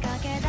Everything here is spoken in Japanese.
かけ